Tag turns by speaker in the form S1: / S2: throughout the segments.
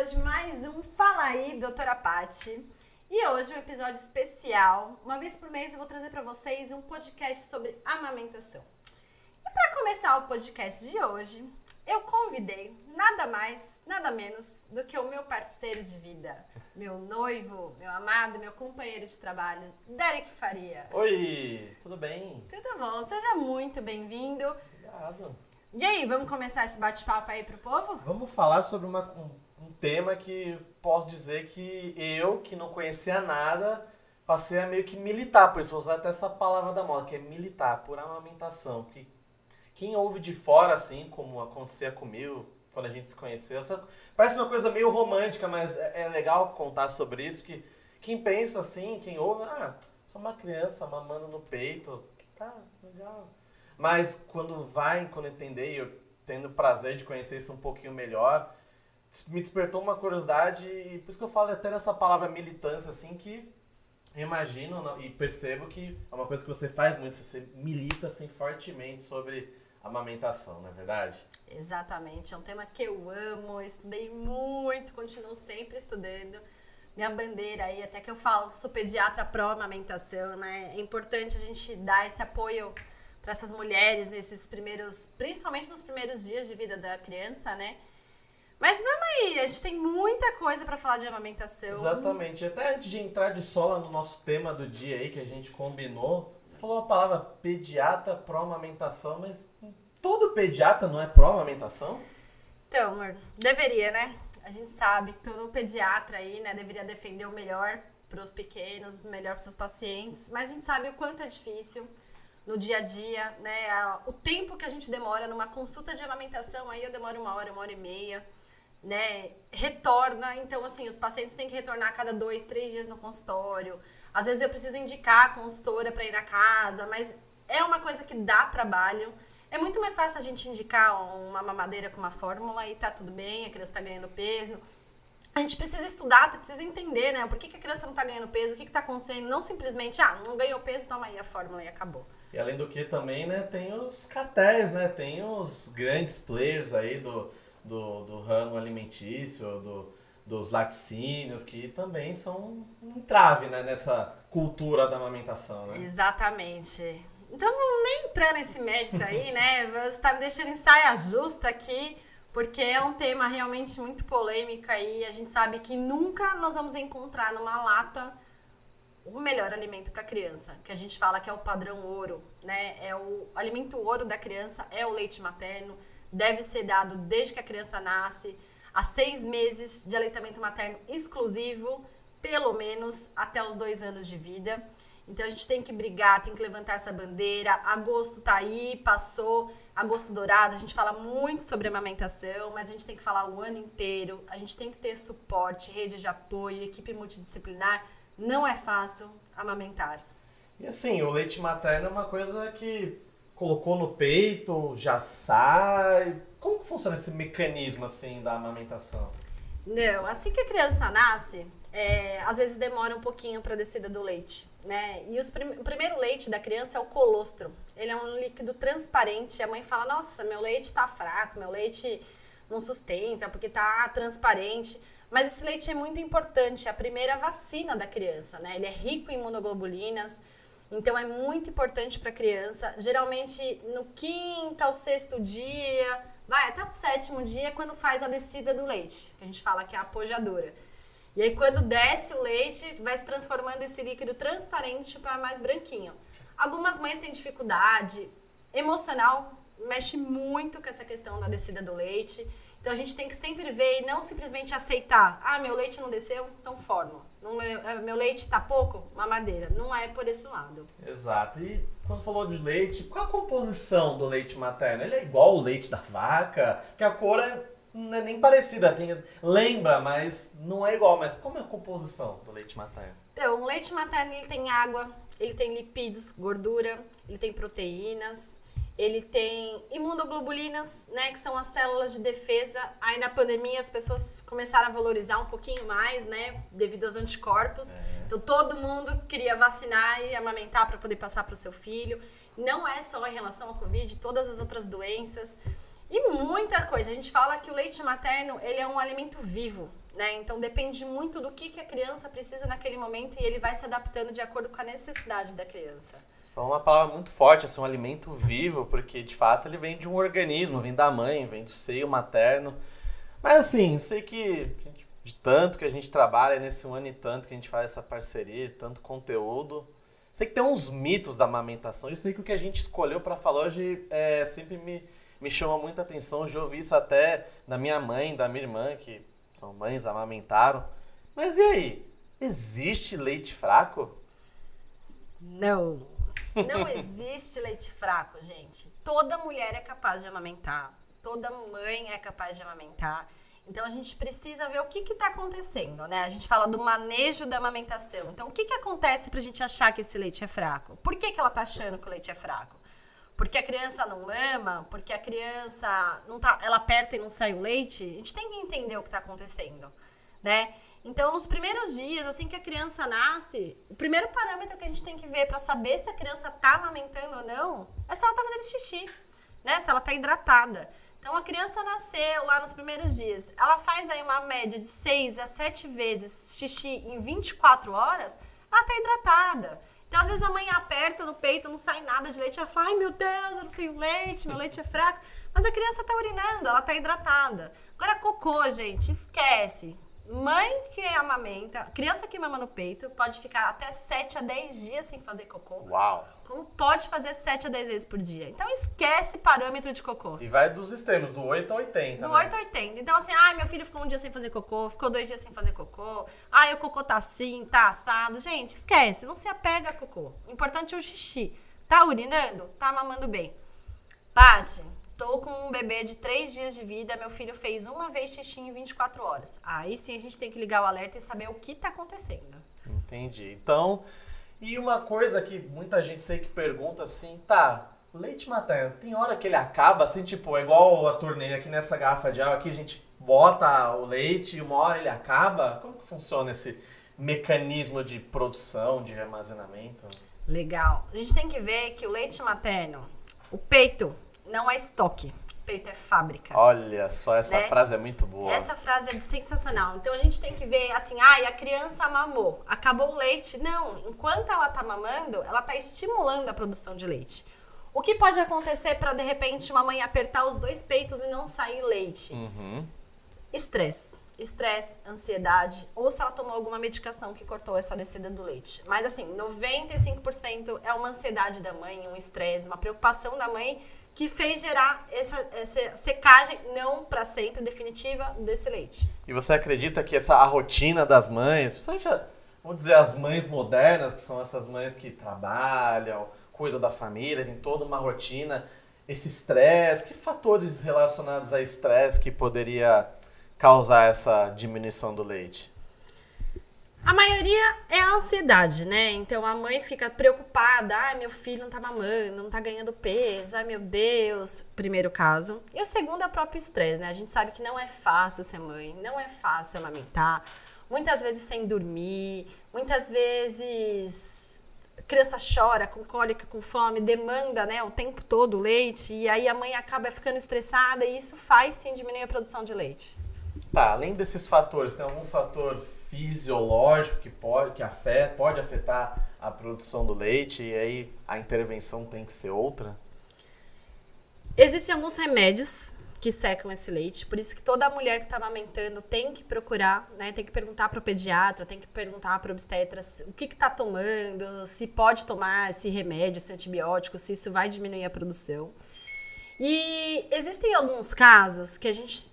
S1: hoje mais um Fala aí, doutora Pati. E hoje um episódio especial. Uma vez por mês eu vou trazer para vocês um podcast sobre amamentação. E para começar o podcast de hoje, eu convidei nada mais, nada menos do que o meu parceiro de vida, meu noivo, meu amado, meu companheiro de trabalho, Derek Faria.
S2: Oi, tudo bem?
S1: Tudo bom? Seja muito bem-vindo.
S2: Obrigado.
S1: E aí, vamos começar esse bate-papo aí pro povo?
S2: Vamos falar sobre uma, um, um tema que posso dizer que eu, que não conhecia nada, passei a meio que militar, por isso vou usar até essa palavra da moda, que é militar, por amamentação. Porque quem ouve de fora, assim, como acontecia comigo, quando a gente se conheceu, essa, parece uma coisa meio romântica, mas é, é legal contar sobre isso, porque quem pensa assim, quem ouve, ah, sou uma criança mamando no peito, tá, legal. Mas quando vai, quando entender, eu tendo o prazer de conhecer isso um pouquinho melhor, me despertou uma curiosidade e por isso que eu falo até nessa palavra militância, assim, que imagino e percebo que é uma coisa que você faz muito, você milita assim fortemente sobre amamentação, não é verdade?
S1: Exatamente, é um tema que eu amo, estudei muito, continuo sempre estudando. Minha bandeira aí, até que eu falo, sou pediatra pró-amamentação, né? É importante a gente dar esse apoio para essas mulheres nesses primeiros, principalmente nos primeiros dias de vida da criança, né? Mas vamos aí, a gente tem muita coisa para falar de amamentação.
S2: Exatamente. Até antes de entrar de sola no nosso tema do dia aí que a gente combinou, você falou a palavra pediatra pró-amamentação, mas todo pediatra não é pró-amamentação?
S1: Então, amor, deveria, né? A gente sabe que todo pediatra aí, né, deveria defender o melhor para os pequenos, melhor para os seus pacientes, mas a gente sabe o quanto é difícil no dia a dia, né? O tempo que a gente demora numa consulta de amamentação, aí eu demoro uma hora, uma hora e meia, né? Retorna, então assim, os pacientes têm que retornar a cada dois, três dias no consultório. Às vezes eu preciso indicar a consultora para ir na casa, mas é uma coisa que dá trabalho. É muito mais fácil a gente indicar uma mamadeira com uma fórmula e tá tudo bem, a criança está ganhando peso. A gente precisa estudar, precisa entender, né? Por que, que a criança não está ganhando peso, o que está acontecendo, não simplesmente, ah, não ganhou peso, toma aí a fórmula e acabou.
S2: E além do que também, né, tem os cartéis, né? Tem os grandes players aí do, do, do ramo alimentício, do, dos laticínios, que também são um trave né, nessa cultura da amamentação, né?
S1: Exatamente. Então, vamos nem entrar nesse mérito aí, né? Você está me deixando em saia justa aqui, porque é um tema realmente muito polêmico aí. A gente sabe que nunca nós vamos encontrar numa lata o melhor alimento para a criança, que a gente fala que é o padrão ouro, né? É o alimento ouro da criança é o leite materno, deve ser dado desde que a criança nasce, a seis meses de aleitamento materno exclusivo, pelo menos até os dois anos de vida. Então a gente tem que brigar, tem que levantar essa bandeira. Agosto tá aí, passou, agosto dourado. A gente fala muito sobre amamentação, mas a gente tem que falar o ano inteiro. A gente tem que ter suporte, rede de apoio, equipe multidisciplinar não é fácil amamentar.
S2: E assim, o leite materno é uma coisa que colocou no peito, já sai. Como que funciona esse mecanismo assim da amamentação?
S1: Não, assim que a criança nasce, é, às vezes demora um pouquinho para a descida do leite, né? E os, o primeiro leite da criança é o colostro. Ele é um líquido transparente. A mãe fala: Nossa, meu leite está fraco, meu leite não sustenta porque está transparente. Mas esse leite é muito importante, é a primeira vacina da criança, né? Ele é rico em imunoglobulinas, então é muito importante para a criança. Geralmente no quinto ao sexto dia, vai até o sétimo dia, quando faz a descida do leite, que a gente fala que é a apojadora. E aí quando desce o leite, vai se transformando esse líquido transparente para mais branquinho. Algumas mães têm dificuldade emocional, mexe muito com essa questão da descida do leite. Então a gente tem que sempre ver e não simplesmente aceitar. Ah, meu leite não desceu, então forno. Não, é, meu leite está pouco, mamadeira. Não é por esse lado.
S2: Exato. E quando falou de leite, qual a composição do leite materno? Ele é igual ao leite da vaca? Que a cor é, não é nem parecida. Tem, lembra, mas não é igual. Mas como é a composição do leite materno?
S1: Então, o leite materno ele tem água, ele tem lipídios, gordura, ele tem proteínas, ele tem imunoglobulinas, né, que são as células de defesa. Aí na pandemia as pessoas começaram a valorizar um pouquinho mais, né, devido aos anticorpos. É. Então todo mundo queria vacinar e amamentar para poder passar para o seu filho. Não é só em relação ao Covid, todas as outras doenças. E muita coisa. A gente fala que o leite materno, ele é um alimento vivo, Né? Então depende muito do que, que a criança precisa naquele momento e ele vai se adaptando de acordo com a necessidade da criança.
S2: Isso foi uma palavra muito forte, assim, um alimento vivo, porque de fato ele vem de um organismo, vem da mãe, vem do seio materno. Mas assim, sei que de tanto que a gente trabalha nesse ano e tanto que a gente faz essa parceria, tanto conteúdo, Sei que tem uns mitos da amamentação. Eu sei que o que a gente escolheu para falar hoje é, sempre me, me chama muita atenção. Já ouvi isso até da minha mãe, da minha irmã, que são mães, amamentaram. Mas e aí? Existe leite fraco?
S1: Não. Não existe leite fraco, gente. Toda mulher é capaz de amamentar. Toda mãe é capaz de amamentar. Então a gente precisa ver o que está acontecendo, né? A gente fala do manejo da amamentação. Então o que, que acontece para a gente achar que esse leite é fraco? Por que, que ela está achando que o leite é fraco? Porque a criança não mama? Porque a criança não tá, ela aperta e não sai o leite? A gente tem que entender o que está acontecendo, né? Então, nos primeiros dias, assim que a criança nasce, o primeiro parâmetro que a gente tem que ver para saber se a criança está amamentando ou não é se ela está fazendo xixi, né? Se ela está hidratada. Então, a criança nasceu lá nos primeiros dias, ela faz aí uma média de 6 a 7 vezes xixi em 24 horas, ela tá hidratada. Então, às vezes a mãe aperta no peito, não sai nada de leite, ela fala, ai meu Deus, eu não tenho leite, meu leite é fraco. Mas a criança tá urinando, ela tá hidratada. Agora, cocô, gente, esquece. Mãe que amamenta, criança que mama no peito, pode ficar até 7 a 10 dias sem fazer cocô.
S2: Uau!
S1: Como pode fazer 7 a 10 vezes por dia. Então esquece parâmetro de cocô.
S2: E vai dos extremos, do 8 a 80.
S1: Do
S2: né?
S1: 8 a 80. Então, assim, ai, meu filho ficou um dia sem fazer cocô, ficou dois dias sem fazer cocô. Ai, o cocô tá assim, tá assado. Gente, esquece, não se apega a cocô. O importante é o xixi. Tá urinando? Tá mamando bem. Paty, Tô com um bebê de 3 dias de vida, meu filho fez uma vez xixi em 24 horas. Aí sim a gente tem que ligar o alerta e saber o que tá acontecendo.
S2: Entendi. Então, e uma coisa que muita gente sei que pergunta assim, tá, leite materno, tem hora que ele acaba assim, tipo, é igual a torneira aqui nessa garrafa de água aqui, a gente bota o leite e uma hora ele acaba? Como que funciona esse mecanismo de produção, de armazenamento?
S1: Legal. A gente tem que ver que o leite materno, o peito, não é estoque. Peito é fábrica.
S2: Olha só, essa né? frase é muito boa.
S1: Essa frase é sensacional. Então a gente tem que ver assim, ah, a criança mamou, acabou o leite. Não, enquanto ela tá mamando, ela tá estimulando a produção de leite. O que pode acontecer para de repente uma mãe apertar os dois peitos e não sair leite?
S2: Uhum.
S1: Estresse. Estresse, ansiedade, ou se ela tomou alguma medicação que cortou essa descida do leite. Mas assim, 95% é uma ansiedade da mãe, um estresse, uma preocupação da mãe que fez gerar essa, essa secagem não para sempre definitiva desse leite.
S2: E você acredita que essa a rotina das mães, principalmente vamos dizer as mães modernas, que são essas mães que trabalham, cuidam da família, tem toda uma rotina, esse estresse, que fatores relacionados a estresse que poderia causar essa diminuição do leite?
S1: A maioria é a ansiedade, né? Então a mãe fica preocupada, ai, meu filho não tá mamando, não tá ganhando peso, ai meu Deus, primeiro caso. E o segundo é o próprio estresse, né? A gente sabe que não é fácil ser mãe, não é fácil amamentar, muitas vezes sem dormir, muitas vezes a criança chora com cólica, com fome, demanda, né, o tempo todo leite, e aí a mãe acaba ficando estressada e isso faz sim diminuir a produção de leite.
S2: Tá, além desses fatores, tem algum fator fisiológico que pode, que afeta, pode afetar a produção do leite e aí a intervenção tem que ser outra?
S1: Existem alguns remédios que secam esse leite, por isso que toda mulher que está amamentando tem que procurar, né, tem que perguntar para o pediatra, tem que perguntar para o obstetra o que está tomando, se pode tomar esse remédio, esse antibiótico, se isso vai diminuir a produção. E existem alguns casos que a gente,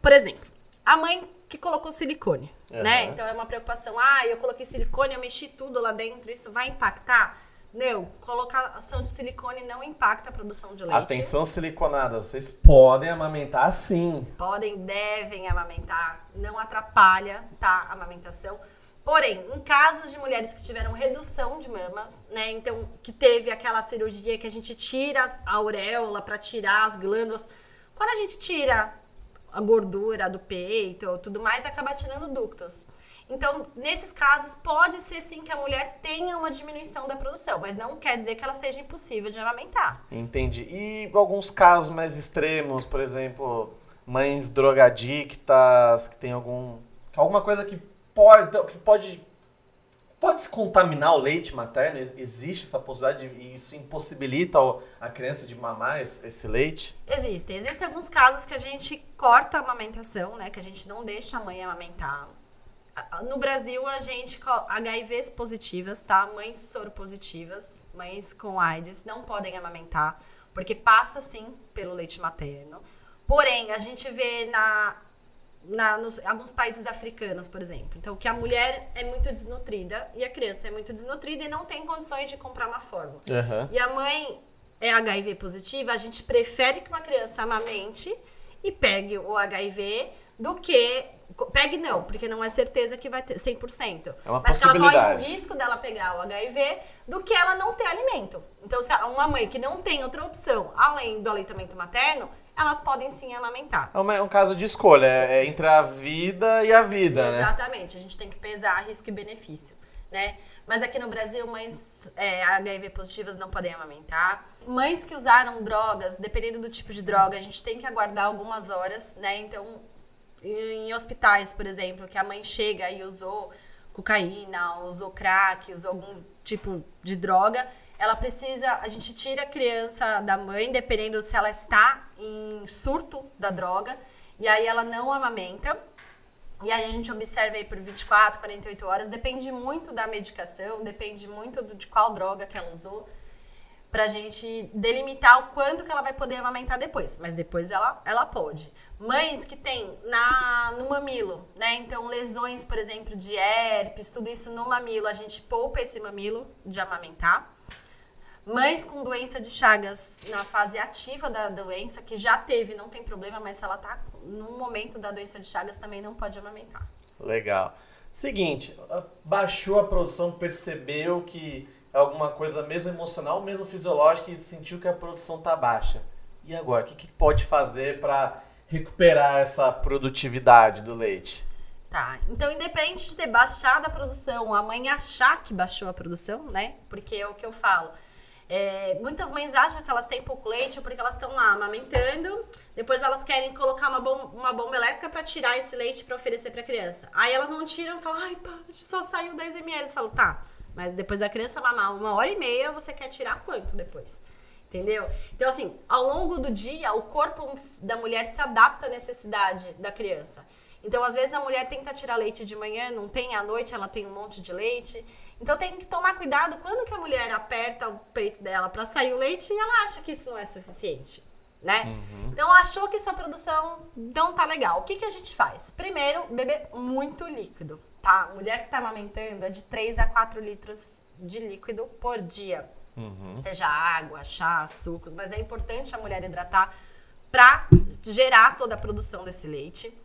S1: por exemplo, a mãe que colocou silicone, uhum. né? Então é uma preocupação. Ah, eu coloquei silicone, eu mexi tudo lá dentro, isso vai impactar? Não, colocação de silicone não impacta a produção de leite.
S2: Atenção siliconada, vocês podem amamentar sim.
S1: Podem, devem amamentar, não atrapalha, tá, a amamentação. Porém, em casos de mulheres que tiveram redução de mamas, né, então que teve aquela cirurgia que a gente tira a auréola para tirar as glândulas, quando a gente tira a gordura do peito, tudo mais, acaba tirando ductos. Então, nesses casos, pode ser sim que a mulher tenha uma diminuição da produção, mas não quer dizer que ela seja impossível de amamentar.
S2: Entendi. E alguns casos mais extremos, por exemplo, mães drogadictas que têm algum Alguma coisa que pode, que pode Pode se contaminar o leite materno? Existe essa possibilidade e isso impossibilita a criança de mamar esse leite?
S1: Existe. Existem alguns casos que a gente corta a amamentação, né? Que a gente não deixa a mãe amamentar. No Brasil, a gente, HIVs positivas, tá? Mães soropositivas, mães com AIDS, não podem amamentar, porque passa sim pelo leite materno. Porém, a gente vê na na, nos alguns países africanos, por exemplo. Então, que a mulher é muito desnutrida e a criança é muito desnutrida e não tem condições de comprar uma fórmula.
S2: Uhum.
S1: E a mãe é HIV positiva, a gente prefere que uma criança amamente e pegue o HIV do que. Pegue não, porque não é certeza que vai ter 100%.
S2: É uma
S1: mas
S2: possibilidade.
S1: que ela corre o risco dela pegar o HIV do que ela não ter alimento. Então, se uma mãe que não tem outra opção além do aleitamento materno, elas podem sim amamentar.
S2: É um, é um caso de escolha, é, é entre a vida e a vida,
S1: né? Exatamente, né? a gente tem que pesar risco e benefício, né? Mas aqui no Brasil, mães é, HIV positivas não podem amamentar. Mães que usaram drogas, dependendo do tipo de droga, a gente tem que aguardar algumas horas, né? Então, em hospitais, por exemplo, que a mãe chega e usou cocaína, usou crack, usou algum tipo de droga, ela precisa, a gente tira a criança da mãe, dependendo se ela está em surto da droga, e aí ela não amamenta. E aí a gente observa aí por 24, 48 horas, depende muito da medicação, depende muito do, de qual droga que ela usou, pra gente delimitar o quanto que ela vai poder amamentar depois. Mas depois ela, ela pode. Mães que tem na, no mamilo, né? Então, lesões, por exemplo, de herpes, tudo isso no mamilo, a gente poupa esse mamilo de amamentar. Mães com doença de Chagas na fase ativa da doença, que já teve, não tem problema, mas se ela tá no momento da doença de Chagas, também não pode amamentar.
S2: Legal. Seguinte, baixou a produção, percebeu que é alguma coisa mesmo emocional, mesmo fisiológica e sentiu que a produção tá baixa. E agora, o que, que pode fazer para recuperar essa produtividade do leite?
S1: Tá, então independente de ter baixado a produção, a mãe achar que baixou a produção, né? Porque é o que eu falo é, muitas mães acham que elas têm pouco leite porque elas estão lá amamentando, depois elas querem colocar uma, uma bomba elétrica para tirar esse leite para oferecer para a criança. Aí elas não tiram e falam, ai, pá, só saiu 10 ml. Eu falo, tá, mas depois da criança mamar uma hora e meia, você quer tirar quanto depois? Entendeu? Então, assim, ao longo do dia, o corpo da mulher se adapta à necessidade da criança. Então, às vezes, a mulher tenta tirar leite de manhã, não tem, à noite ela tem um monte de leite. Então tem que tomar cuidado quando que a mulher aperta o peito dela para sair o leite e ela acha que isso não é suficiente, né? Uhum. Então achou que sua produção não tá legal. O que que a gente faz? Primeiro, beber muito líquido, tá? Mulher que tá amamentando é de 3 a 4 litros de líquido por dia. Uhum. Seja água, chá, sucos, mas é importante a mulher hidratar para gerar toda a produção desse leite.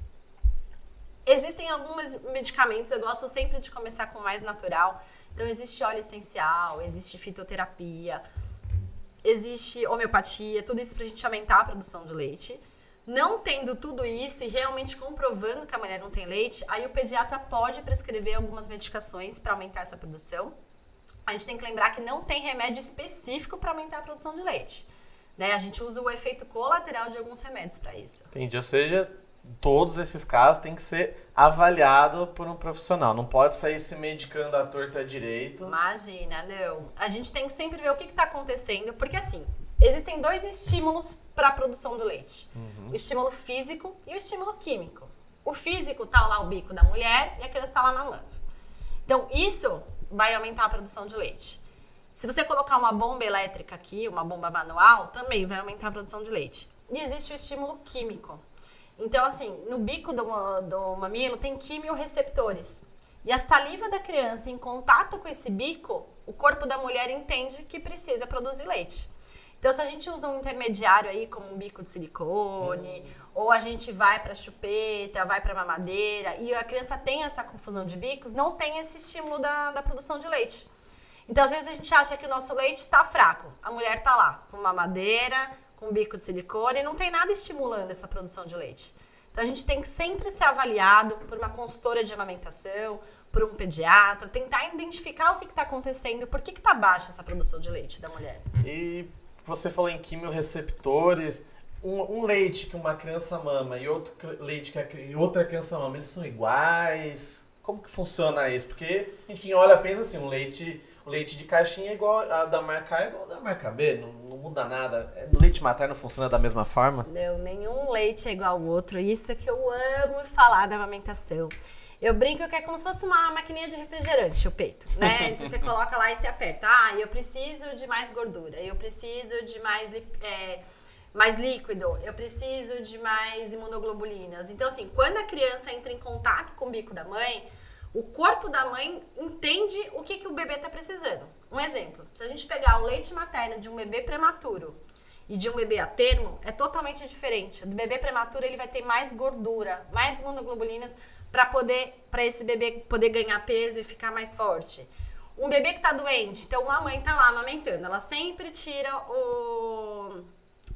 S1: Existem alguns medicamentos, eu gosto sempre de começar com o mais natural. Então, existe óleo essencial, existe fitoterapia, existe homeopatia, tudo isso para a gente aumentar a produção de leite. Não tendo tudo isso e realmente comprovando que a mulher não tem leite, aí o pediatra pode prescrever algumas medicações para aumentar essa produção. A gente tem que lembrar que não tem remédio específico para aumentar a produção de leite. Né? A gente usa o efeito colateral de alguns remédios para isso.
S2: Entendi. Ou seja, todos esses casos têm que ser avaliado por um profissional. Não pode sair se medicando à torta direito.
S1: Imagina, não. A gente tem que sempre ver o que está acontecendo, porque assim, existem dois estímulos para a produção do leite: uhum. o estímulo físico e o estímulo químico. O físico tá lá o bico da mulher e a criança está lá mamando. Então, isso vai aumentar a produção de leite. Se você colocar uma bomba elétrica aqui, uma bomba manual, também vai aumentar a produção de leite. E existe o estímulo químico. Então, assim, no bico do, do mamilo tem quimiorreceptores. E a saliva da criança em contato com esse bico, o corpo da mulher entende que precisa produzir leite. Então, se a gente usa um intermediário aí, como um bico de silicone, hum. ou a gente vai para chupeta, vai para mamadeira, e a criança tem essa confusão de bicos, não tem esse estímulo da, da produção de leite. Então, às vezes a gente acha que o nosso leite está fraco. A mulher está lá, com mamadeira, com bico de silicone, não tem nada estimulando essa produção de leite. Então a gente tem que sempre ser avaliado por uma consultora de amamentação, por um pediatra, tentar identificar o que está acontecendo, por que está baixa essa produção de leite da mulher.
S2: E você falou em quimiorreceptores, um, um leite que uma criança mama e outro leite que a, outra criança mama, eles são iguais? Como que funciona isso? Porque a gente olha pensa assim, um leite, leite de caixinha é igual a da marca A é igual a da marca B, não, não muda nada. O é, leite materno funciona da mesma forma?
S1: Não, nenhum leite é igual ao outro. Isso é que eu amo falar da amamentação. Eu brinco que é como se fosse uma maquininha de refrigerante, o peito, né? Então você coloca lá e se aperta. Ah, eu preciso de mais gordura, eu preciso de mais, é, mais líquido, eu preciso de mais imunoglobulinas. Então, assim, quando a criança entra em contato com o bico da mãe, o corpo da mãe entende o que, que o bebê está precisando. Um exemplo, se a gente pegar o leite materno de um bebê prematuro e de um bebê a termo, é totalmente diferente. Do bebê prematuro, ele vai ter mais gordura, mais imunoglobulinas, para poder para esse bebê poder ganhar peso e ficar mais forte. Um bebê que está doente, então uma mãe está lá amamentando, ela sempre tira o,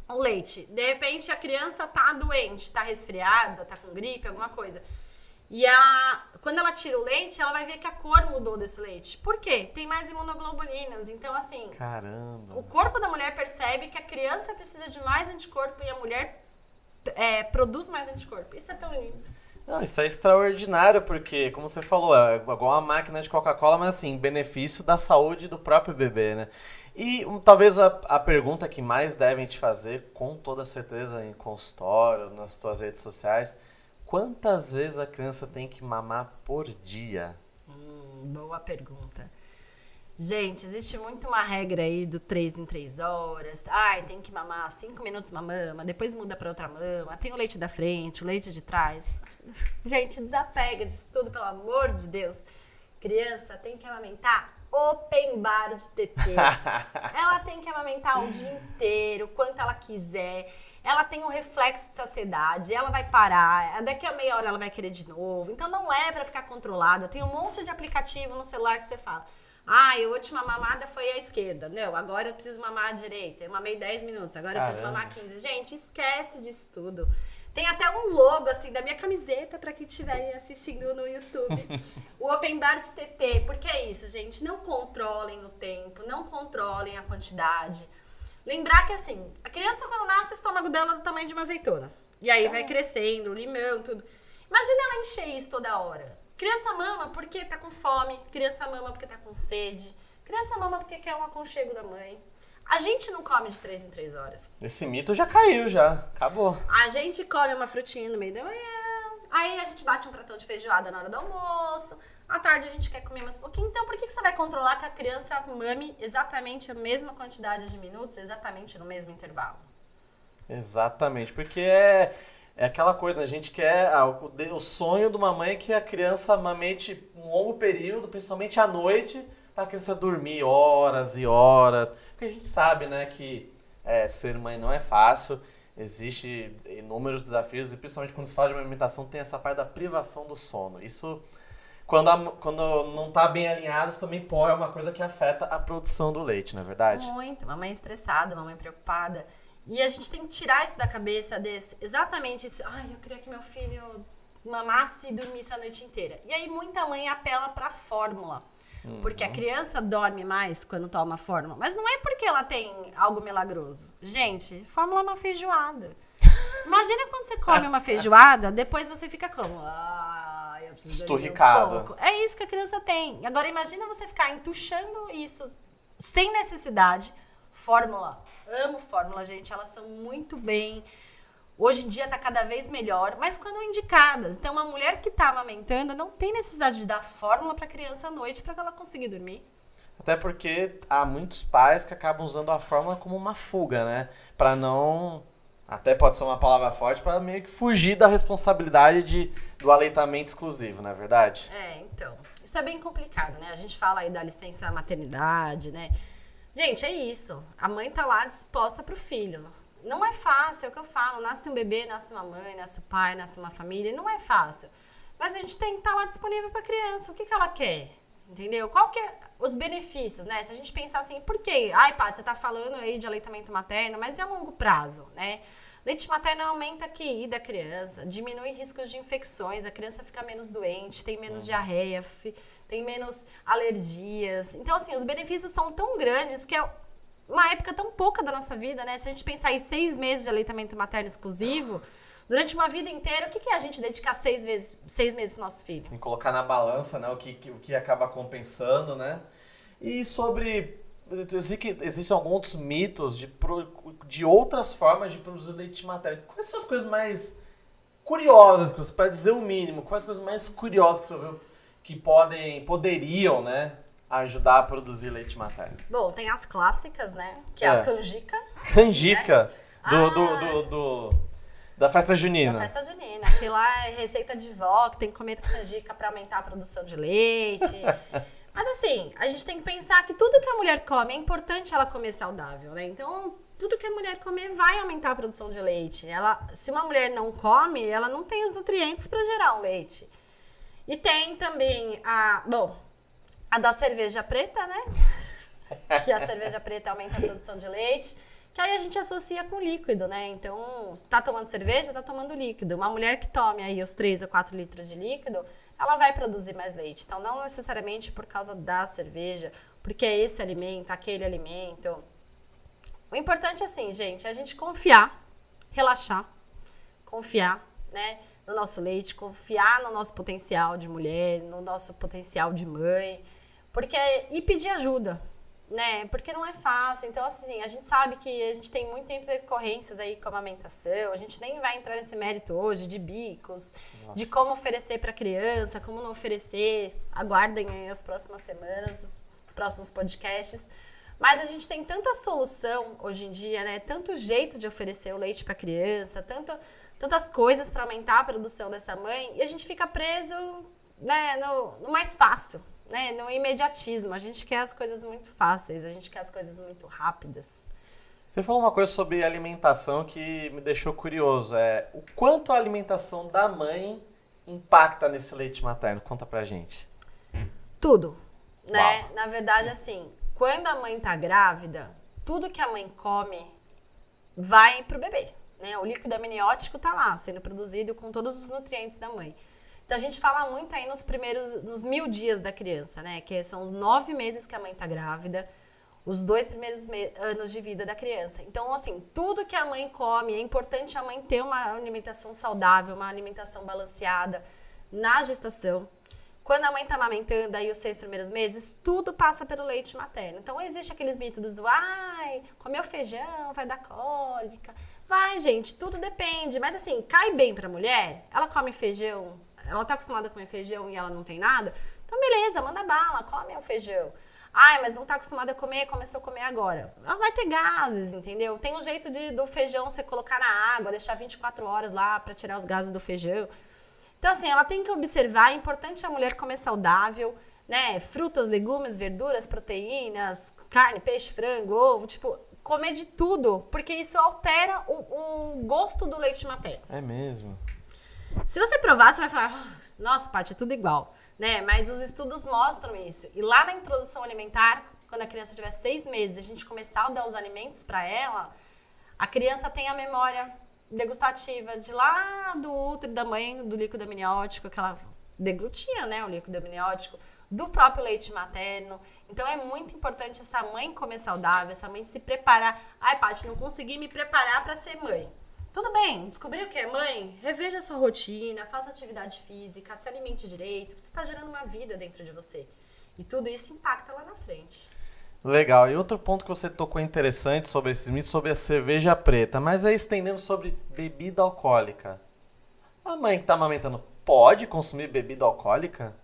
S1: o leite. De repente a criança está doente, está resfriada, está com gripe, alguma coisa. E a, quando ela tira o leite, ela vai ver que a cor mudou desse leite. Por quê? Tem mais imunoglobulinas. Então, assim.
S2: Caramba!
S1: O corpo da mulher percebe que a criança precisa de mais anticorpo e a mulher é, produz mais anticorpo. Isso é tão lindo.
S2: Não, isso é extraordinário, porque, como você falou, é igual uma máquina de Coca-Cola, mas assim, benefício da saúde do próprio bebê, né? E um, talvez a, a, pergunta que mais devem te fazer, com toda certeza, em consultório, nas suas redes sociais, quantas vezes a criança tem que mamar por dia?
S1: Hum, boa pergunta. Gente, existe muito uma regra aí do 3 em 3 horas. Ai, tem que mamar 5 minutos uma mama, depois muda para outra mama. Tem o leite da frente, o leite de trás. Gente, desapega disso tudo, pelo amor de Deus. Criança tem que amamentar open bar de TT. ela tem que amamentar o dia inteiro, quanto ela quiser. Ela tem um reflexo de saciedade, ela vai parar, daqui a meia hora ela vai querer de novo. Então não é para ficar controlada. Tem um monte de aplicativo no celular que você fala ah, a última mamada foi à esquerda. Não, agora eu preciso mamar à direita. Eu mamei 10 minutos, agora eu preciso mamar 15. Gente, esquece disso tudo. Tem até um logo, assim, da minha camiseta para quem estiver assistindo no YouTube. o Open Bar de TT. Porque é isso, gente. Não controlem o tempo, não controlem a quantidade. Lembrar que, assim, a criança quando nasce, o estômago dela é do tamanho de uma azeitona. E aí vai crescendo, limão, tudo. Imagina ela encher isso toda hora. Criança mama porque tá com fome, criança mama porque tá com sede, criança mama porque quer um aconchego da mãe. A gente não come de três em três horas.
S2: Esse mito já caiu, já. Acabou.
S1: A gente come uma frutinha no meio da manhã, aí a gente bate um pratão de feijoada na hora do almoço, à tarde a gente quer comer mais um pouquinho. Então, por que você vai controlar que a criança mame exatamente a mesma quantidade de minutos, exatamente no mesmo intervalo?
S2: Exatamente, porque é é aquela coisa, a gente quer. Ah, o, o, sonho de uma mãe é que a criança amamente um longo período, principalmente à noite, para a criança dormir horas e horas. Porque a gente sabe, né, que é, ser mãe não é fácil, existe inúmeros desafios, e principalmente quando se fala de alimentação, tem essa parte da privação do sono. Isso, quando, a, quando não está bem alinhado, isso também pode, é uma coisa que afeta a produção do leite, não é verdade?
S1: Muito. Mamãe estressada, mamãe preocupada. E a gente tem que tirar isso da cabeça desse, exatamente isso. Ai, eu queria que meu filho mamasse e dormisse a noite inteira. E aí muita mãe apela para fórmula. Uhum. Porque a criança dorme mais quando toma fórmula. Mas não é porque ela tem algo milagroso. Gente, fórmula é uma feijoada. Imagina quando você come uma feijoada, depois você fica como? Ah, eu preciso
S2: Esturricado. Um.
S1: É isso que a criança tem. Agora imagina você ficar entuchando isso sem necessidade. Fórmula amo fórmula, gente. Elas são muito bem. Hoje em dia está cada vez melhor, mas quando indicadas. Então, uma mulher que está amamentando não tem necessidade de dar fórmula para a criança à noite para ela conseguir dormir.
S2: Até porque há muitos pais que acabam usando a fórmula como uma fuga, né? Para não. Até pode ser uma palavra forte, para meio que fugir da responsabilidade de, do aleitamento exclusivo, não é verdade?
S1: É, então. Isso é bem complicado, né? A gente fala aí da licença maternidade, né? Gente, é isso. A mãe tá lá disposta pro filho. Não é fácil, é o que eu falo. Nasce um bebê, nasce uma mãe, nasce um pai, nasce uma família. Não é fácil. Mas a gente tem que estar tá lá disponível para a criança. O que, que ela quer? Entendeu? Qual que é os benefícios, né? Se a gente pensar assim, por quê? Ai, Paty, você tá falando aí de aleitamento materno, mas é a longo prazo, né? Leite materno aumenta a QI da criança, diminui riscos de infecções, a criança fica menos doente, tem menos diarreia, tem menos alergias. Então, assim, os benefícios são tão grandes que é uma época tão pouca da nossa vida, né? Se a gente pensar em seis meses de aleitamento materno exclusivo, durante uma vida inteira, o que, que é a gente dedicar seis, vezes, seis meses pro nosso filho?
S2: Colocar na balança, né? O que, o que acaba compensando, né? E sobre. Existem alguns mitos de, de outras formas de produzir leite materno. Quais são as coisas mais curiosas para dizer o mínimo, quais as coisas mais curiosas que você viu que podem, poderiam, né, ajudar a produzir leite materno?
S1: Bom, tem as clássicas, né? Que é, é a canjica.
S2: Canjica? Né? Do, ah, do, do, do, da festa junina.
S1: Da festa junina. Aquilo lá é receita de vó, que tem que comer canjica para aumentar a produção de leite. Mas assim, a gente tem que pensar que tudo que a mulher come, é importante ela comer saudável, né? Então, tudo que a mulher comer vai aumentar a produção de leite. Ela, se uma mulher não come, ela não tem os nutrientes para gerar o leite. E tem também a, bom, a da cerveja preta, né? que a cerveja preta aumenta a produção de leite. Que aí a gente associa com líquido, né? Então, tá tomando cerveja, tá tomando líquido. Uma mulher que tome aí os 3 ou 4 litros de líquido, ela vai produzir mais leite. Então, não necessariamente por causa da cerveja, porque é esse alimento, aquele alimento. O importante é assim, gente, é a gente confiar, relaxar, confiar, né, no nosso leite, confiar no nosso potencial de mulher, no nosso potencial de mãe, porque e pedir ajuda, né? Porque não é fácil. Então, assim, a gente sabe que a gente tem muitas intercorrências aí com a amamentação. A gente nem vai entrar nesse mérito hoje de bicos, Nossa. de como oferecer para criança, como não oferecer. Aguardem as próximas semanas, os próximos podcasts. Mas a gente tem tanta solução hoje em dia, né? Tanto jeito de oferecer o leite para criança, tanto, tantas coisas para aumentar a produção dessa mãe, e a gente fica preso né, no, no mais fácil, né, no imediatismo. A gente quer as coisas muito fáceis, a gente quer as coisas muito rápidas.
S2: Você falou uma coisa sobre alimentação que me deixou curioso. É o quanto a alimentação da mãe impacta nesse leite materno? Conta pra gente.
S1: Tudo, né? Uau. Na verdade, assim, quando a mãe tá grávida, tudo que a mãe come vai pro bebê, né? O líquido amniótico tá lá, sendo produzido com todos os nutrientes da mãe. Então a gente fala muito aí nos primeiros, nos mil dias da criança, né? Que são os nove meses que a mãe tá grávida, os dois primeiros anos de vida da criança. Então, assim, tudo que a mãe come, é importante a mãe ter uma alimentação saudável, uma alimentação balanceada na gestação. Quando a mãe tá amamentando aí os seis primeiros meses, tudo passa pelo leite materno. Então, existe aqueles métodos do, ai, comeu feijão, vai dar cólica. Vai, gente, tudo depende. Mas, assim, cai bem pra mulher, ela come feijão ela tá acostumada a comer feijão e ela não tem nada, então beleza, manda bala, come o feijão. Ai, mas não tá acostumada a comer, começou a comer agora. Ela vai ter gases, entendeu? Tem um jeito de, do feijão você colocar na água, deixar 24 horas lá para tirar os gases do feijão. Então, assim, ela tem que observar, é importante a mulher comer saudável, né? Frutas, legumes, verduras, proteínas, carne, peixe, frango, ovo, tipo, comer de tudo, porque isso altera o, o gosto do leite materno.
S2: É mesmo.
S1: Se você provar, você vai falar, nossa, Paty, é tudo igual, né? Mas os estudos mostram isso. E lá na introdução alimentar, quando a criança tiver seis meses, a gente começar a dar os alimentos para ela, a criança tem a memória degustativa de lá do útero da mãe, do líquido amniótico, que ela deglutia, né, o líquido amniótico, do próprio leite materno. Então é muito importante essa mãe comer saudável, essa mãe se preparar. Ai, Paty, não consegui me preparar para ser mãe. Tudo bem, descobriu que é mãe? Reveja a sua rotina, faça atividade física, se alimente direito. Você está gerando uma vida dentro de você. E tudo isso impacta lá na frente.
S2: Legal. E outro ponto que você tocou interessante sobre esses mitos, sobre a cerveja preta, mas aí estendendo sobre bebida alcoólica. A mãe que está amamentando pode consumir bebida alcoólica?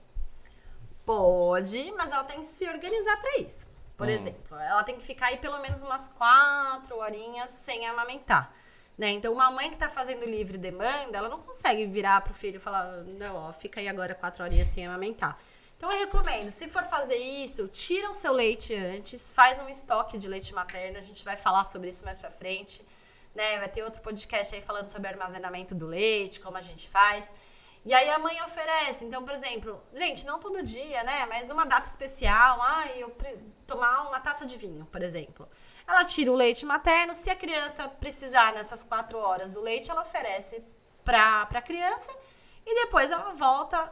S1: Pode, mas ela tem que se organizar para isso. Por hum. exemplo, ela tem que ficar aí pelo menos umas quatro horinhas sem amamentar. Né? Então, uma mãe que está fazendo livre demanda, ela não consegue virar para o filho e falar: não, ó, fica aí agora quatro horinhas sem amamentar. Então, eu recomendo, se for fazer isso, tira o seu leite antes, faz um estoque de leite materno, a gente vai falar sobre isso mais para frente. Né? Vai ter outro podcast aí falando sobre armazenamento do leite, como a gente faz. E aí a mãe oferece. Então, por exemplo, gente, não todo dia, né? Mas numa data especial, ah, eu tomar uma taça de vinho, por exemplo. Ela tira o leite materno. Se a criança precisar nessas quatro horas do leite, ela oferece para a criança. E depois ela volta.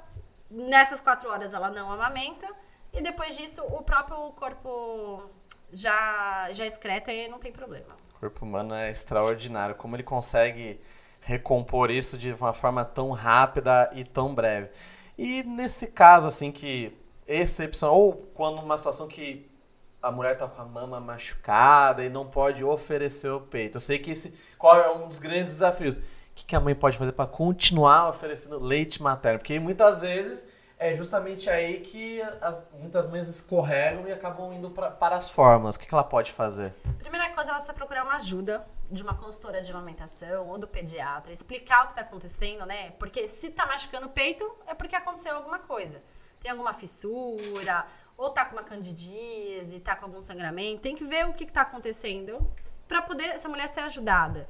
S1: Nessas quatro horas ela não amamenta. E depois disso, o próprio corpo já, já excreta e não tem problema.
S2: O corpo humano é extraordinário. Como ele consegue recompor isso de uma forma tão rápida e tão breve. E nesse caso, assim, que excepcional, ou quando uma situação que a mulher tá com a mama machucada e não pode oferecer o peito. Eu sei que esse qual é um dos grandes desafios. O que, que a mãe pode fazer para continuar oferecendo leite materno? Porque muitas vezes é justamente aí que as, muitas mães escorregam e acabam indo pra, para as formas. O que, que ela pode fazer?
S1: Primeira coisa, ela precisa procurar uma ajuda de uma consultora de amamentação ou do pediatra, explicar o que está acontecendo, né? Porque se está machucando o peito, é porque aconteceu alguma coisa. Tem alguma fissura, ou tá com uma candidíase, tá com algum sangramento. Tem que ver o que está acontecendo para poder essa mulher ser ajudada.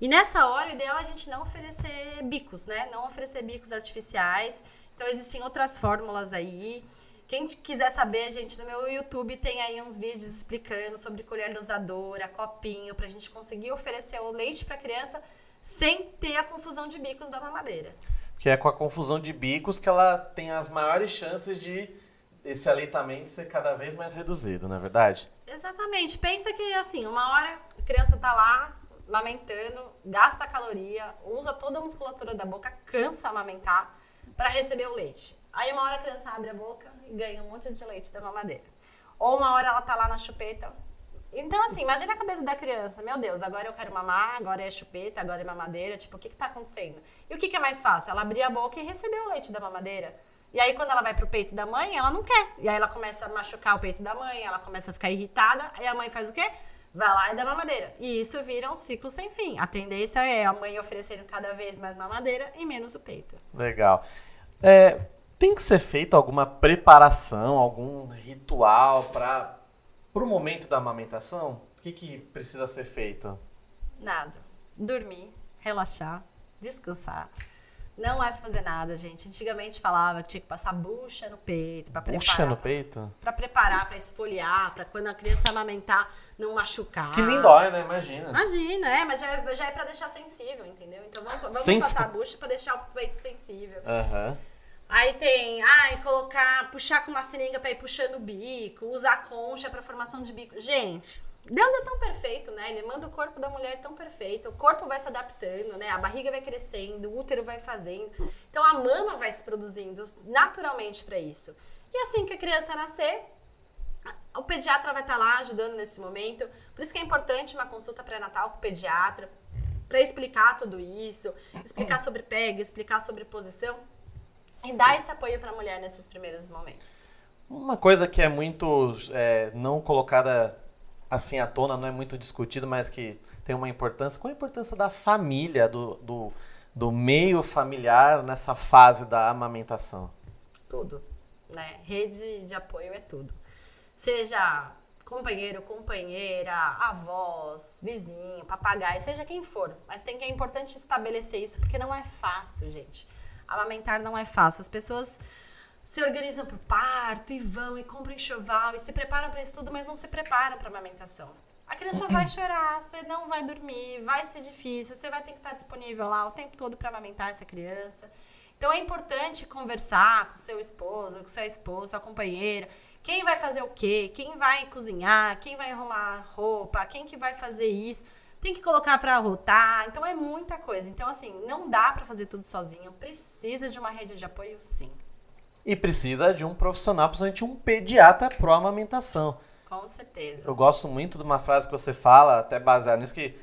S1: E nessa hora, o ideal é a gente não oferecer bicos, né? Não oferecer bicos artificiais. Então, existem outras fórmulas aí. Quem quiser saber, gente, no meu YouTube tem aí uns vídeos explicando sobre colher dosadora, copinho, pra gente conseguir oferecer o leite pra criança sem ter a confusão de bicos da mamadeira.
S2: Porque é com a confusão de bicos que ela tem as maiores chances de esse aleitamento ser cada vez mais reduzido, não é verdade?
S1: Exatamente. Pensa que, assim, uma hora a criança tá lá, amamentando, gasta caloria, usa toda a musculatura da boca, cansa amamentar para receber o leite. Aí uma hora a criança abre a boca e ganha um monte de leite da mamadeira. Ou uma hora ela tá lá na chupeta. Então, assim, imagina a cabeça da criança. Meu Deus, agora eu quero mamar, agora é chupeta, agora é mamadeira. Tipo, o que que tá acontecendo? E o que que é mais fácil? Ela abrir a boca e receber o leite da mamadeira. E aí, quando ela vai pro peito da mãe, ela não quer. E aí ela começa a machucar o peito da mãe, ela começa a ficar irritada. Aí a mãe faz o quê? Vai lá e dá mamadeira. E isso vira um ciclo sem fim. A tendência é a mãe oferecendo cada vez mais mamadeira e menos o peito.
S2: Legal. É, tem que ser feita alguma preparação, algum ritual para o momento da amamentação? O que, que precisa ser feito?
S1: Nada. Dormir, relaxar, descansar. Não é pra fazer nada, gente. Antigamente falava que tinha que passar bucha no peito para preparar.
S2: Bucha no peito?
S1: Para preparar, para esfoliar, para quando a criança amamentar não machucar.
S2: Que nem dói, né? Imagina.
S1: Imagina, é, mas já, é, já é para deixar sensível, entendeu? Então vamos, vamos passar bucha para deixar o peito sensível.
S2: Aham. Uhum.
S1: Aí tem, ai, colocar, puxar com uma seringa para ir puxando o bico, usar concha para formação de bico. Gente, Deus é tão perfeito, né? Ele manda o corpo da mulher tão perfeito. O corpo vai se adaptando, né? A barriga vai crescendo, o útero vai fazendo. Então a mama vai se produzindo naturalmente para isso. E assim que a criança nascer, o pediatra vai estar tá lá ajudando nesse momento. Por isso que é importante uma consulta pré-natal com o pediatra para explicar tudo isso, explicar sobre pega, explicar sobre posição e dar esse apoio para a mulher nesses primeiros momentos.
S2: Uma coisa que é muito é, não colocada assim à tona, não é muito discutido, mas que tem uma importância. Qual a importância da família, do, do, do meio familiar nessa fase da amamentação?
S1: Tudo. Né? Rede de apoio é tudo. Seja companheiro, companheira, avós, vizinho, papagaio, seja quem for. Mas tem que é importante estabelecer isso, porque não é fácil, gente amamentar não é fácil. As pessoas se organizam para o parto e vão e compram enxoval e se preparam para isso tudo, mas não se preparam para a amamentação. A criança vai chorar, você não vai dormir, vai ser difícil, você vai ter que estar disponível lá o tempo todo para amamentar essa criança. Então é importante conversar com seu esposo, com sua esposa, sua companheira, quem vai fazer o quê, quem vai cozinhar, quem vai arrumar roupa, quem que vai fazer isso tem que colocar para rotar, então é muita coisa. Então, assim, não dá para fazer tudo sozinho, precisa de uma rede de apoio, sim.
S2: E precisa de um profissional, principalmente um pediatra pro amamentação.
S1: Com certeza.
S2: Eu gosto muito de uma frase que você fala, até baseada nisso, que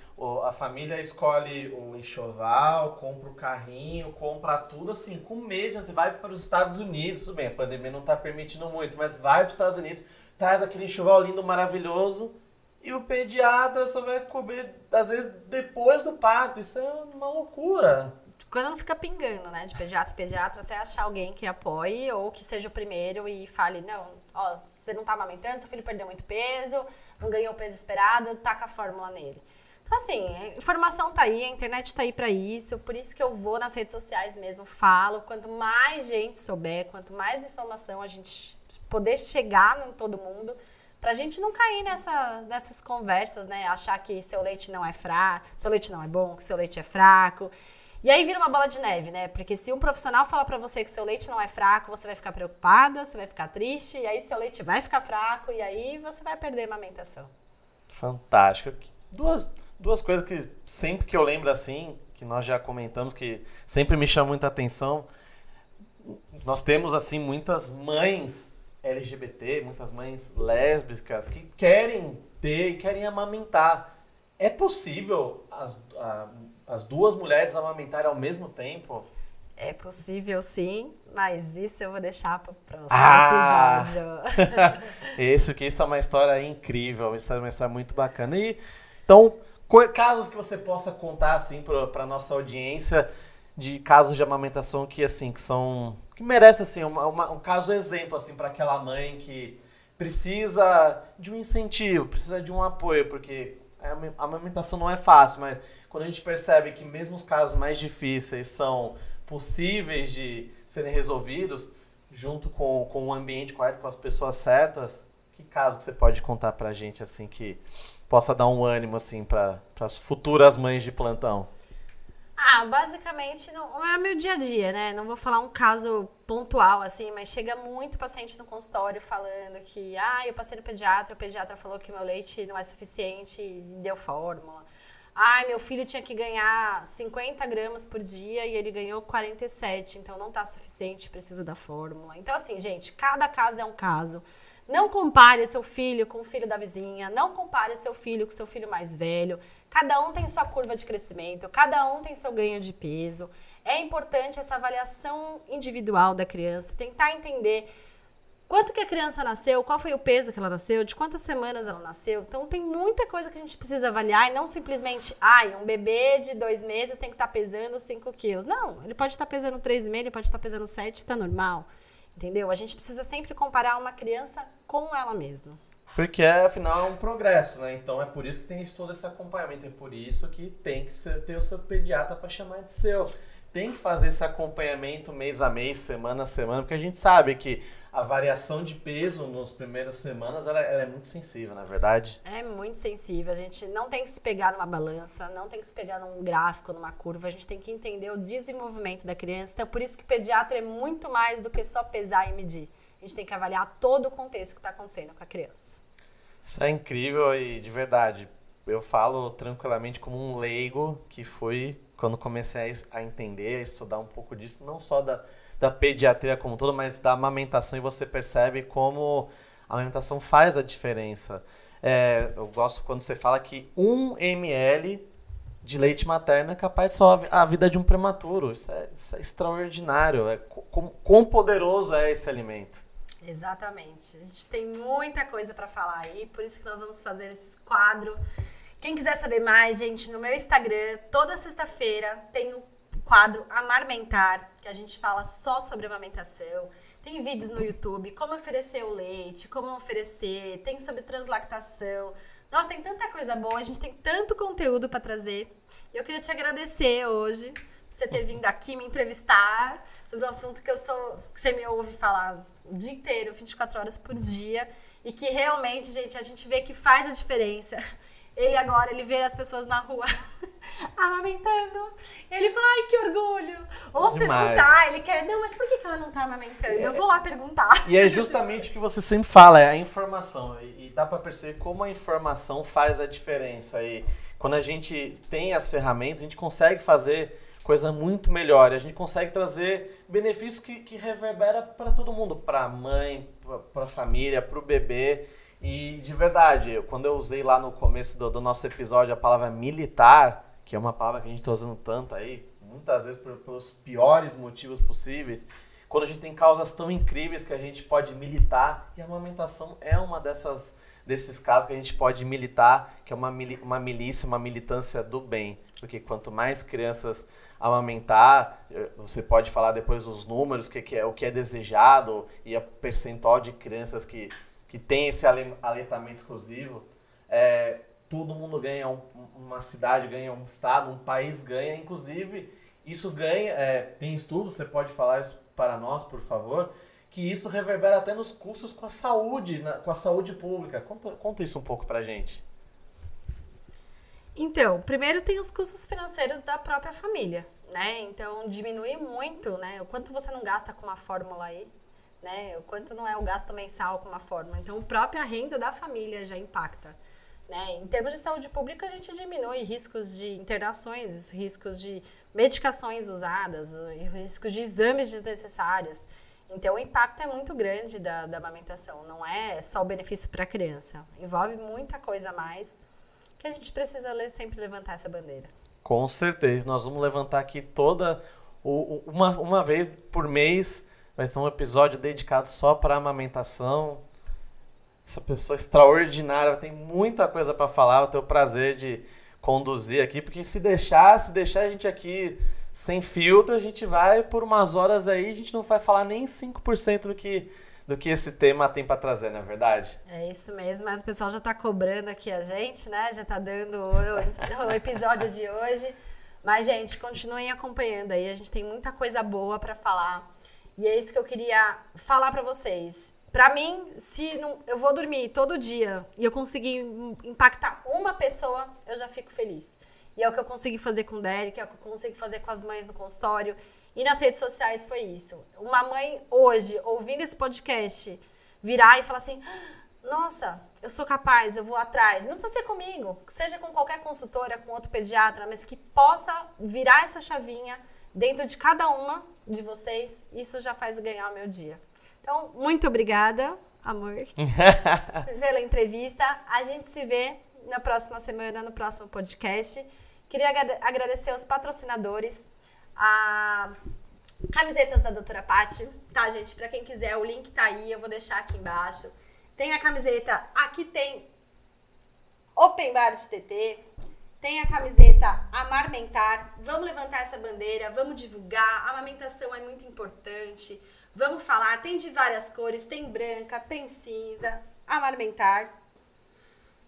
S2: a família escolhe o enxoval, compra o carrinho, compra tudo assim, com medo, você vai para os Estados Unidos, tudo bem, a pandemia não está permitindo muito, mas vai para os Estados Unidos, traz aquele enxoval lindo, maravilhoso, e o pediatra só vai comer, às vezes, depois do parto. Isso é uma loucura.
S1: Quando não fica pingando, né? De pediatra pediatra, até achar alguém que apoie ou que seja o primeiro e fale: não, ó, você não tá amamentando, seu filho perdeu muito peso, não ganhou o peso esperado, taca a fórmula nele. Então, assim, a informação tá aí, a internet tá aí para isso, por isso que eu vou nas redes sociais mesmo, falo. Quanto mais gente souber, quanto mais informação a gente poder chegar em todo mundo, Pra gente não cair nessa, nessas conversas, né? Achar que seu leite não é fraco, seu leite não é bom, que seu leite é fraco. E aí vira uma bola de neve, né? Porque se um profissional falar para você que seu leite não é fraco, você vai ficar preocupada, você vai ficar triste, e aí seu leite vai ficar fraco, e aí você vai perder a amamentação.
S2: Fantástico. Duas, duas coisas que sempre que eu lembro assim, que nós já comentamos, que sempre me chamam muita atenção. Nós temos, assim, muitas mães LGBT, muitas mães lésbicas que querem ter e querem amamentar. É possível as, a, as duas mulheres amamentarem ao mesmo tempo?
S1: É possível sim, mas isso eu vou deixar para o próximo
S2: Ah!
S1: episódio.
S2: Esse que isso é uma história incrível, isso é uma história muito bacana. E então, casos que você possa contar assim para nossa audiência de casos de amamentação que assim que são que merece assim uma- uma- um caso exemplo assim para aquela mãe que precisa de um incentivo, precisa de um apoio, porque a ama- a amamentação não é fácil, mas quando a gente percebe que mesmo os casos mais difíceis são possíveis de serem resolvidos junto com, com o ambiente correto, com as pessoas certas, que caso que você pode contar pra gente assim que possa dar um ânimo assim para as futuras mães de plantão?
S1: Ah, basicamente não é meu dia a dia, né? Não vou falar um caso pontual assim, mas chega muito paciente no consultório falando que, ah, eu passei no pediatra, o pediatra falou que meu leite não é suficiente e deu fórmula. Ai, meu filho tinha que ganhar 50 gramas por dia e ele ganhou 47, então não tá suficiente, precisa da fórmula. Então, assim, gente, cada caso é um caso. Não compare seu filho com o filho da vizinha, não compare seu filho com seu filho mais velho. Cada um tem sua curva de crescimento, cada um tem seu ganho de peso. É importante essa avaliação individual da criança, tentar entender quanto que a criança nasceu, qual foi o peso que ela nasceu, de quantas semanas ela nasceu. Então tem muita coisa que a gente precisa avaliar e não simplesmente, ai, um bebê de dois meses tem que estar pesando 5 quilos. Não, ele pode estar pesando 3,5, ele pode estar pesando 7, tá normal. Entendeu? A gente precisa sempre comparar uma criança com ela mesma.
S2: Porque afinal é um progresso, né? Então é por isso que tem todo esse acompanhamento, é por isso que tem que ter o seu pediatra para chamar de seu. Tem que fazer esse acompanhamento mês a mês, semana a semana, porque a gente sabe que a variação de peso nas primeiras semanas ela, ela é muito sensível, na verdade.
S1: É muito sensível. A gente não tem que se pegar numa balança, não tem que se pegar num gráfico, numa curva. A gente tem que entender o desenvolvimento da criança. Então, por isso que pediatra é muito mais do que só pesar e medir. A gente tem que avaliar todo o contexto que está acontecendo com a criança.
S2: Isso é incrível e de verdade. Eu falo tranquilamente como um leigo que fui quando comecei a entender, a estudar um pouco disso, não só da, da pediatria como um todo, mas da amamentação e você percebe como a amamentação faz a diferença. É, eu gosto quando você fala que um ml de leite materno é capaz de salvar a vida de um prematuro. Isso é, isso é extraordinário. É, co- como- quão poderoso é esse alimento.
S1: Exatamente. A gente tem muita coisa para falar aí, por isso que nós vamos fazer esse quadro. Quem quiser saber mais, gente, no meu Instagram, toda sexta-feira tem o quadro Amarmentar, que a gente fala só sobre amamentação. Tem vídeos no YouTube, como oferecer o leite, como oferecer, tem sobre translactação. Nossa, tem tanta coisa boa, a gente tem tanto conteúdo para trazer. E eu queria te agradecer hoje por você ter vindo aqui me entrevistar sobre um assunto que eu sou, que você me ouve falar o dia inteiro, 24 horas por dia, e que realmente, gente, a gente vê que faz a diferença. Ele agora, ele vê as pessoas na rua amamentando. Ele fala, ai, que orgulho. Ou se não tá, ele quer, não, mas por que, ela não tá amamentando? Eu vou lá perguntar.
S2: E é justamente o que você sempre fala, é a informação. E, e dá pra perceber como a informação faz a diferença. E quando a gente tem as ferramentas, a gente consegue fazer coisa muito melhor. E a gente consegue trazer benefícios que, que reverbera para todo mundo, para a mãe, para a família, para o bebê. E de verdade, quando eu usei lá no começo do, do nosso episódio a palavra militar, que é uma palavra que a gente está usando tanto aí, muitas vezes por- pelos piores motivos possíveis, quando a gente tem causas tão incríveis que a gente pode militar, e a amamentação é uma dessas desses casos que a gente pode militar, que é uma, uma milícia, uma militância do bem. Porque quanto mais crianças amamentar, eh, você pode falar depois os números, que, que é, o que é desejado e a percentual de crianças que, que tem esse ale- aleitamento exclusivo. É, todo mundo ganha, um- uma cidade ganha, um estado, um país ganha, inclusive isso ganha, é, tem estudos, você pode falar isso para nós, por favor, que isso reverbera até nos custos com a saúde, na- com a saúde pública. Conta, conta isso um pouco pra gente.
S1: Então, primeiro tem os custos financeiros da própria família, né? Então, diminui muito, né? O quanto você não gasta com uma fórmula aí, né? O quanto não é o gasto mensal com uma fórmula. Então, a própria renda da família já impacta. Né? Em termos de saúde pública, a gente diminui riscos de internações, riscos de medicações usadas, riscos de exames desnecessários. Então, o impacto é muito grande da, da amamentação. Não é só o benefício para a criança. Envolve muita coisa a mais que a gente precisa sempre levantar essa bandeira.
S2: Com certeza. Nós vamos levantar aqui toda. Uma, uma vez por mês vai ser um episódio dedicado só para amamentação essa pessoa extraordinária, tem muita coisa para falar, eu tenho o prazer de conduzir aqui, porque se deixar, se deixar a gente aqui sem filtro, a gente vai por umas horas aí, a gente não vai falar nem 5% do que do que esse tema tem para trazer, não é verdade?
S1: É isso mesmo, mas o pessoal já está cobrando aqui a gente, né? Já está dando o, o episódio de hoje. Mas, gente, continuem acompanhando aí, a gente tem muita coisa boa para falar. E é isso que eu queria falar para vocês. Para mim, se não, eu vou dormir todo dia e eu conseguir impactar uma pessoa, eu já fico feliz. E é o que eu consegui fazer com o Derek, é o que eu consigo fazer com as mães no consultório. E nas redes sociais foi isso. Uma mãe hoje, ouvindo esse podcast, virar e falar assim: nossa, eu sou capaz, eu vou atrás. Não precisa ser comigo, seja com qualquer consultora, com outro pediatra, mas que possa virar essa chavinha dentro de cada uma de vocês. Isso já faz ganhar o meu dia. Então, muito obrigada, amor, pela entrevista. A gente se vê na próxima semana, no próximo podcast. Queria agradecer aos patrocinadores, a camisetas da Doutora Pati, tá, gente? Para quem quiser, o link tá aí, eu vou deixar aqui embaixo. Tem a camiseta, aqui tem Open Bar de TT, tem a camiseta Amarmentar. Vamos levantar essa bandeira, vamos divulgar. A amamentação é muito importante. Vamos falar, tem de várias cores, tem branca, tem cinza, amamentar.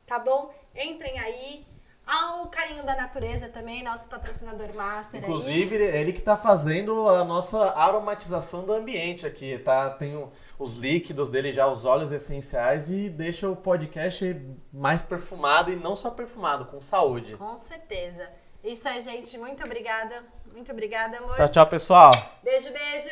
S1: Tá bom? Entrem aí ao carinho da natureza também, nosso patrocinador master.
S2: Inclusive, aí. ele que está fazendo a nossa aromatização do ambiente aqui, tá? Tem os líquidos dele já, os óleos essenciais e deixa o podcast mais perfumado e não só perfumado, com saúde.
S1: Com certeza. Isso aí, gente. Muito obrigada. Muito obrigada, amor.
S2: Tchau, tchau, pessoal.
S1: Beijo, beijo.